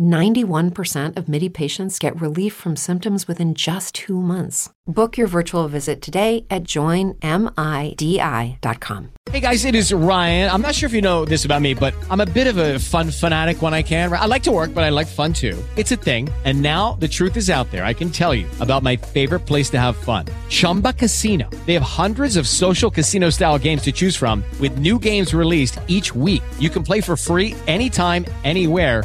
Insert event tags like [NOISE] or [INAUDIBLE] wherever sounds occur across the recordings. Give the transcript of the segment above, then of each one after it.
91% of MIDI patients get relief from symptoms within just two months. Book your virtual visit today at joinmidi.com. Hey guys, it is Ryan. I'm not sure if you know this about me, but I'm a bit of a fun fanatic when I can. I like to work, but I like fun too. It's a thing. And now the truth is out there. I can tell you about my favorite place to have fun Chumba Casino. They have hundreds of social casino style games to choose from, with new games released each week. You can play for free anytime, anywhere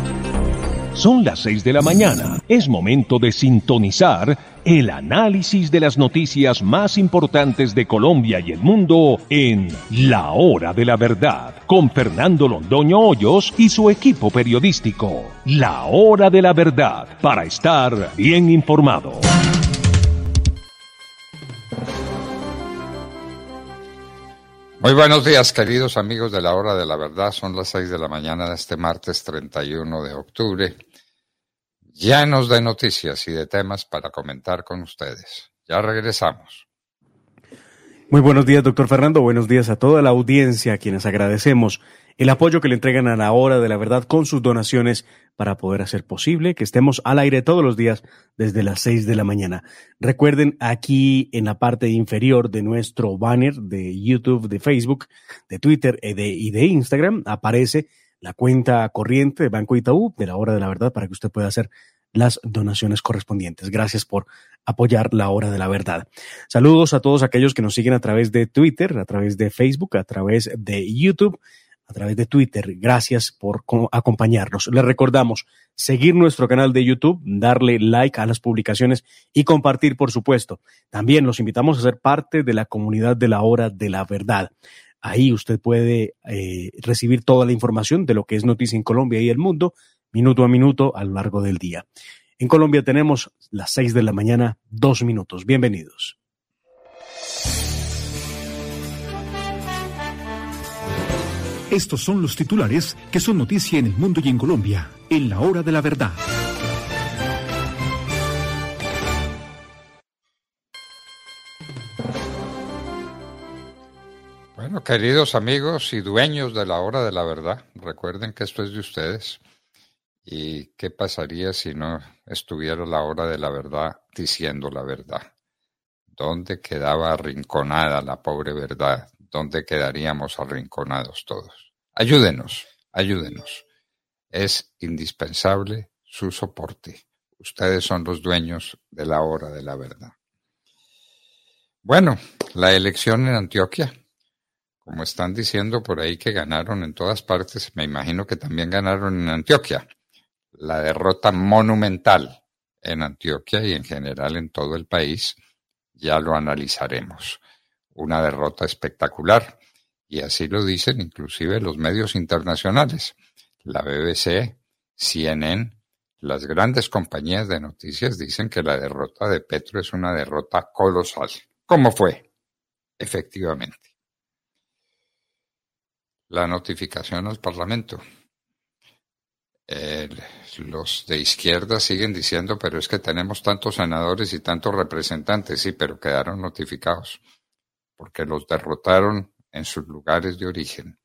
Son las 6 de la mañana. Es momento de sintonizar el análisis de las noticias más importantes de Colombia y el mundo en La Hora de la Verdad, con Fernando Londoño Hoyos y su equipo periodístico. La Hora de la Verdad, para estar bien informado. Muy buenos días, queridos amigos de la hora de la verdad. Son las 6 de la mañana de este martes 31 de octubre, llenos de noticias y de temas para comentar con ustedes. Ya regresamos. Muy buenos días, doctor Fernando. Buenos días a toda la audiencia, a quienes agradecemos el apoyo que le entregan a la hora de la verdad con sus donaciones para poder hacer posible que estemos al aire todos los días desde las 6 de la mañana. Recuerden aquí en la parte inferior de nuestro banner de YouTube, de Facebook, de Twitter y de, y de Instagram aparece la cuenta corriente de Banco Itaú de la hora de la verdad para que usted pueda hacer las donaciones correspondientes. Gracias por apoyar la hora de la verdad. Saludos a todos aquellos que nos siguen a través de Twitter, a través de Facebook, a través de YouTube a través de Twitter. Gracias por acompañarnos. Les recordamos seguir nuestro canal de YouTube, darle like a las publicaciones y compartir, por supuesto. También los invitamos a ser parte de la comunidad de la hora de la verdad. Ahí usted puede eh, recibir toda la información de lo que es noticia en Colombia y el mundo, minuto a minuto, a lo largo del día. En Colombia tenemos las seis de la mañana, dos minutos. Bienvenidos. Estos son los titulares que son noticia en el mundo y en Colombia, en la hora de la verdad. Bueno, queridos amigos y dueños de la hora de la verdad, recuerden que esto es de ustedes. ¿Y qué pasaría si no estuviera la hora de la verdad diciendo la verdad? ¿Dónde quedaba arrinconada la pobre verdad? ¿Dónde quedaríamos arrinconados todos? Ayúdenos, ayúdenos. Es indispensable su soporte. Ustedes son los dueños de la hora de la verdad. Bueno, la elección en Antioquia, como están diciendo por ahí que ganaron en todas partes, me imagino que también ganaron en Antioquia. La derrota monumental en Antioquia y en general en todo el país, ya lo analizaremos una derrota espectacular. Y así lo dicen inclusive los medios internacionales. La BBC, CNN, las grandes compañías de noticias dicen que la derrota de Petro es una derrota colosal. ¿Cómo fue? Efectivamente. La notificación al Parlamento. los de izquierda siguen diciendo, pero es que tenemos tantos senadores y tantos representantes, sí, pero quedaron notificados porque los derrotaron en sus lugares de origen.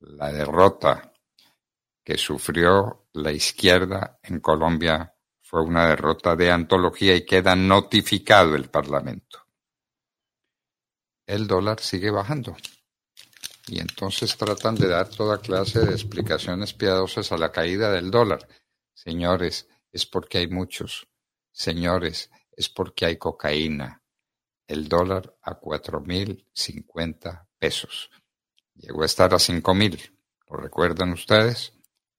La derrota que sufrió la izquierda en Colombia fue una derrota de antología y queda notificado el Parlamento. El dólar sigue bajando. Y entonces tratan de dar toda clase de explicaciones piadosas a la caída del dólar. Señores, es porque hay muchos. Señores, es porque hay cocaína el dólar a cuatro mil cincuenta pesos. Llegó a estar a cinco mil, ¿lo recuerdan ustedes?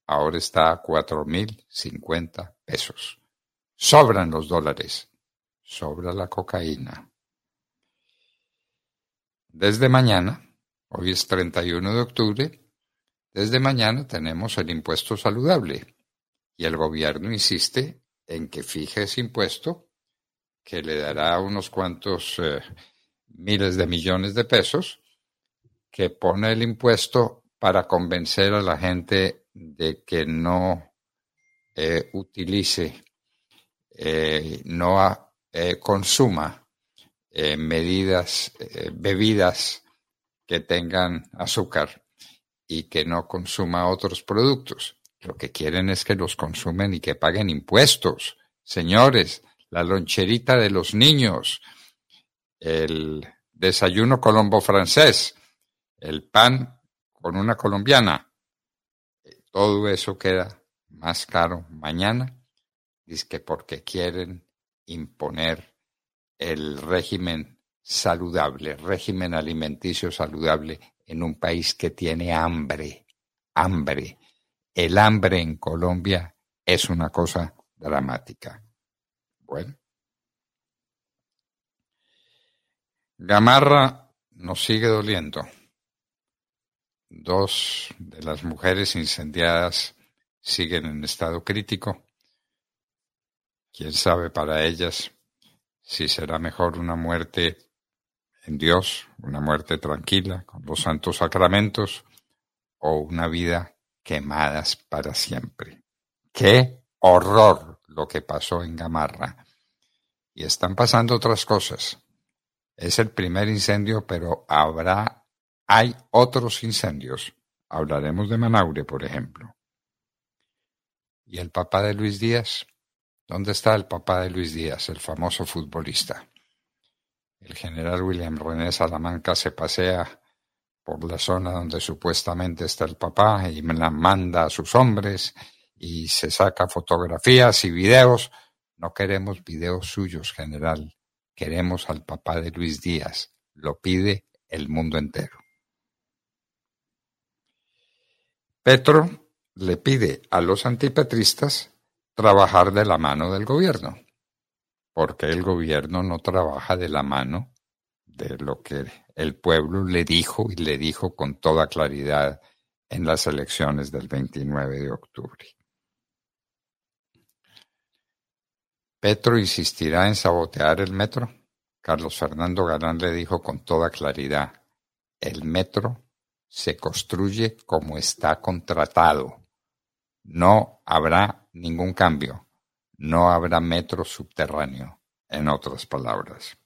Ahora está a cuatro mil cincuenta pesos. Sobran los dólares, sobra la cocaína. Desde mañana, hoy es 31 de octubre, desde mañana tenemos el impuesto saludable y el gobierno insiste en que fije ese impuesto que le dará unos cuantos eh, miles de millones de pesos, que pone el impuesto para convencer a la gente de que no eh, utilice, eh, no consuma medidas, bebidas que tengan azúcar y que no consuma otros productos. Lo que quieren es que los consumen y que paguen impuestos. Señores, la loncherita de los niños, el desayuno colombo francés, el pan con una colombiana, todo eso queda más caro mañana, dice que porque quieren imponer el régimen saludable, régimen alimenticio saludable en un país que tiene hambre, hambre. El hambre en Colombia es una cosa dramática. Bueno. Gamarra nos sigue doliendo. Dos de las mujeres incendiadas siguen en estado crítico. Quién sabe para ellas si será mejor una muerte en Dios, una muerte tranquila, con los santos sacramentos, o una vida quemadas para siempre. ¡Qué horror lo que pasó en Gamarra! Y están pasando otras cosas. Es el primer incendio, pero habrá, hay otros incendios. Hablaremos de Manaure, por ejemplo. ¿Y el papá de Luis Díaz? ¿Dónde está el papá de Luis Díaz, el famoso futbolista? El general William René Salamanca se pasea por la zona donde supuestamente está el papá y la manda a sus hombres y se saca fotografías y videos. No queremos videos suyos, general. Queremos al papá de Luis Díaz. Lo pide el mundo entero. Petro le pide a los antipetristas trabajar de la mano del gobierno, porque el gobierno no trabaja de la mano de lo que el pueblo le dijo y le dijo con toda claridad en las elecciones del 29 de octubre. ¿Petro insistirá en sabotear el metro? Carlos Fernando Galán le dijo con toda claridad, el metro se construye como está contratado. No habrá ningún cambio. No habrá metro subterráneo, en otras palabras.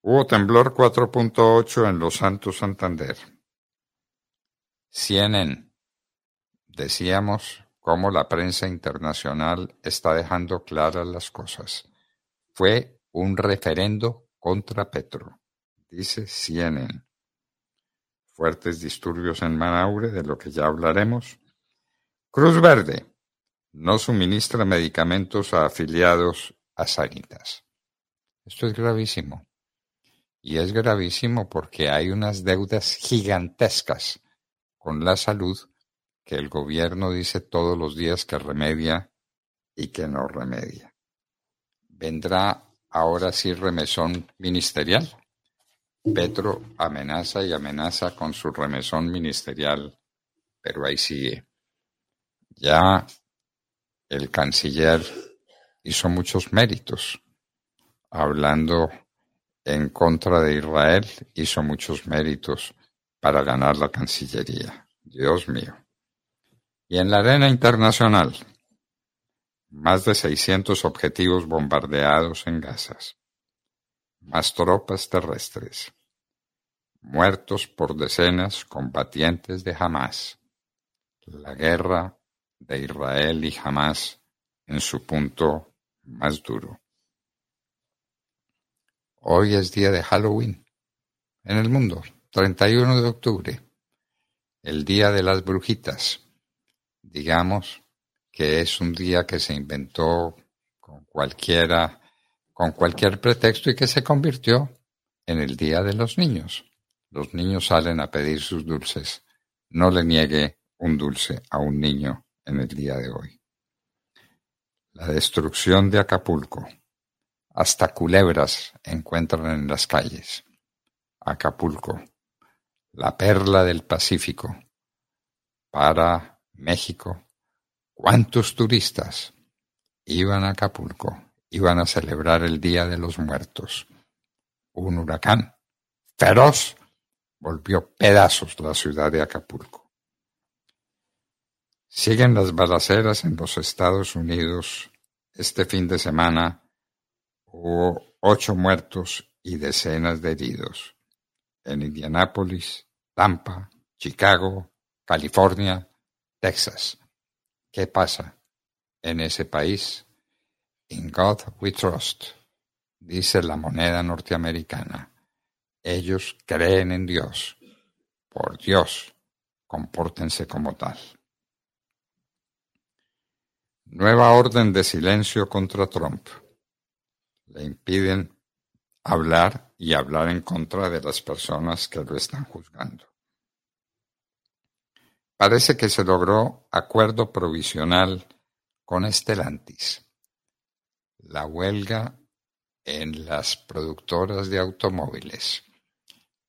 Hubo temblor 4.8 en Los Santos, Santander. CNN. Decíamos cómo la prensa internacional está dejando claras las cosas. Fue un referendo contra Petro, dice CNN. Fuertes disturbios en Manaure, de lo que ya hablaremos. Cruz Verde no suministra medicamentos a afiliados a Sanitas. Esto es gravísimo. Y es gravísimo porque hay unas deudas gigantescas con la salud que el gobierno dice todos los días que remedia y que no remedia. ¿Vendrá ahora sí remesón ministerial? Petro amenaza y amenaza con su remesón ministerial, pero ahí sigue. Ya el canciller hizo muchos méritos, hablando en contra de Israel, hizo muchos méritos para ganar la Cancillería. Dios mío. Y en la arena internacional, más de 600 objetivos bombardeados en Gaza, más tropas terrestres, muertos por decenas combatientes de Hamas, la guerra de Israel y Hamas en su punto más duro. Hoy es día de Halloween en el mundo, 31 de octubre, el día de las brujitas digamos que es un día que se inventó con cualquiera, con cualquier pretexto y que se convirtió en el Día de los Niños. Los niños salen a pedir sus dulces. No le niegue un dulce a un niño en el día de hoy. La destrucción de Acapulco. Hasta culebras encuentran en las calles. Acapulco, la perla del Pacífico para México, ¿cuántos turistas iban a Acapulco? Iban a celebrar el Día de los Muertos. Un huracán feroz volvió pedazos la ciudad de Acapulco. Siguen las balaceras en los Estados Unidos. Este fin de semana hubo ocho muertos y decenas de heridos. En Indianápolis, Tampa, Chicago, California, Texas. ¿Qué pasa en ese país? In God we trust, dice la moneda norteamericana. Ellos creen en Dios. Por Dios, compórtense como tal. Nueva orden de silencio contra Trump. Le impiden hablar y hablar en contra de las personas que lo están juzgando. Parece que se logró acuerdo provisional con Estelantis. La huelga en las productoras de automóviles.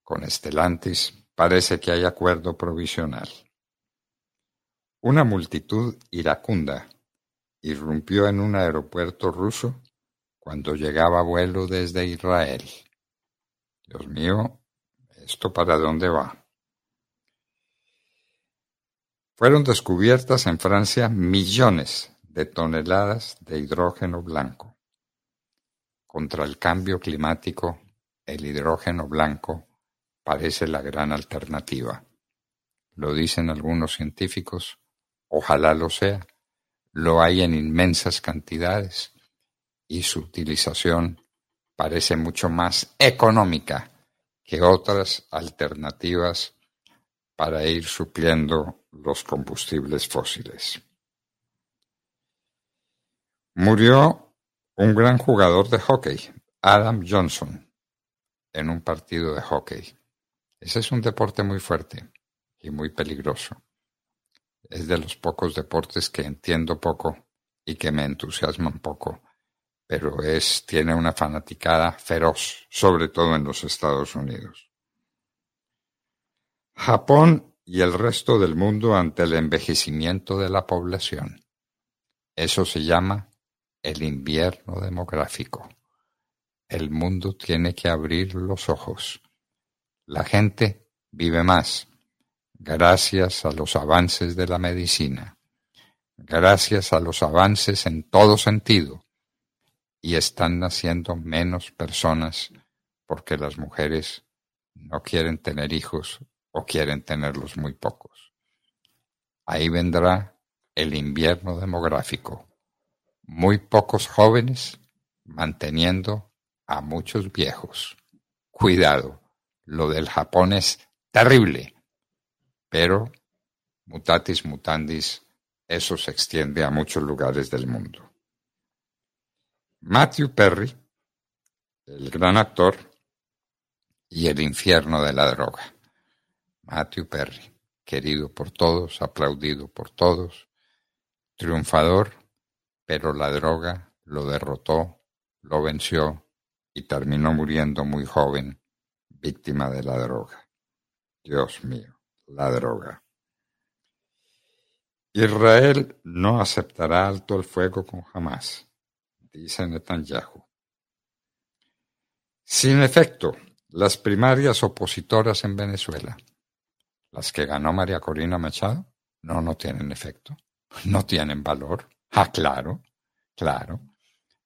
Con Estelantis parece que hay acuerdo provisional. Una multitud iracunda irrumpió en un aeropuerto ruso cuando llegaba vuelo desde Israel. Dios mío, ¿esto para dónde va? Fueron descubiertas en Francia millones de toneladas de hidrógeno blanco. Contra el cambio climático, el hidrógeno blanco parece la gran alternativa. Lo dicen algunos científicos, ojalá lo sea lo hay en inmensas cantidades y su utilización parece mucho más económica que otras alternativas para ir supliendo los combustibles fósiles. Murió un gran jugador de hockey, Adam Johnson, en un partido de hockey. Ese es un deporte muy fuerte y muy peligroso es de los pocos deportes que entiendo poco y que me entusiasman poco, pero es tiene una fanaticada feroz, sobre todo en los Estados Unidos. Japón y el resto del mundo ante el envejecimiento de la población. Eso se llama el invierno demográfico. El mundo tiene que abrir los ojos. La gente vive más, gracias a los avances de la medicina, gracias a los avances en todo sentido, y están naciendo menos personas porque las mujeres no quieren tener hijos o quieren tenerlos muy pocos. Ahí vendrá el invierno demográfico. Muy pocos jóvenes manteniendo a muchos viejos. Cuidado, lo del Japón es terrible pero mutatis mutandis, eso se extiende a muchos lugares del mundo. Matthew Perry, el gran actor, y el infierno de la droga. Matthew Perry, querido por todos, aplaudido por todos, triunfador, pero la droga lo derrotó, lo venció y terminó muriendo muy joven, víctima de la droga. Dios mío la droga. Israel no aceptará alto el fuego con jamás, dice Netanyahu. Sin efecto, las primarias opositoras en Venezuela, las que ganó María Corina Machado, no, no tienen efecto, [LAUGHS] no tienen valor. Ah, claro, claro.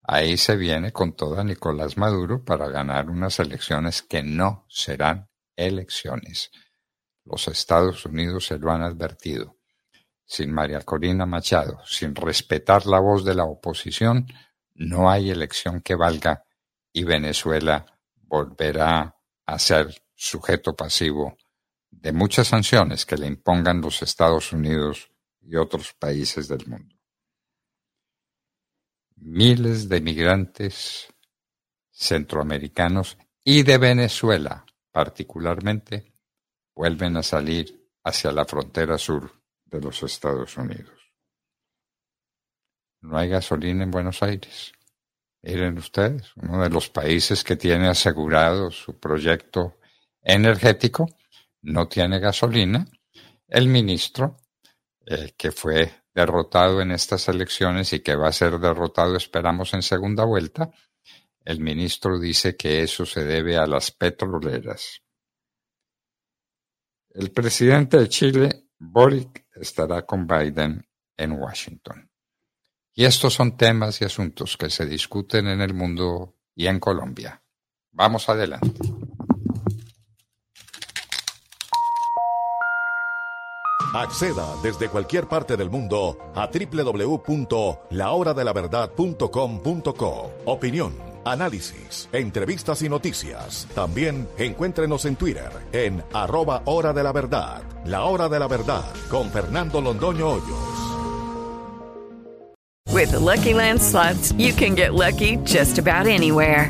Ahí se viene con toda Nicolás Maduro para ganar unas elecciones que no serán elecciones. Los Estados Unidos se lo han advertido. Sin María Corina Machado, sin respetar la voz de la oposición, no hay elección que valga y Venezuela volverá a ser sujeto pasivo de muchas sanciones que le impongan los Estados Unidos y otros países del mundo. Miles de migrantes centroamericanos y de Venezuela particularmente vuelven a salir hacia la frontera sur de los Estados Unidos. No hay gasolina en Buenos Aires. Miren ustedes, uno de los países que tiene asegurado su proyecto energético no tiene gasolina. El ministro eh, que fue derrotado en estas elecciones y que va a ser derrotado, esperamos, en segunda vuelta, el ministro dice que eso se debe a las petroleras. El presidente de Chile, Boric, estará con Biden en Washington. Y estos son temas y asuntos que se discuten en el mundo y en Colombia. Vamos adelante. Acceda desde cualquier parte del mundo a www.lahoradelaverdad.com.co. Opinión, análisis, entrevistas y noticias. También encuéntrenos en Twitter en arroba hora de la verdad. La hora de la verdad con Fernando Londoño Hoyos. With Lucky Land slots, you can get lucky just about anywhere.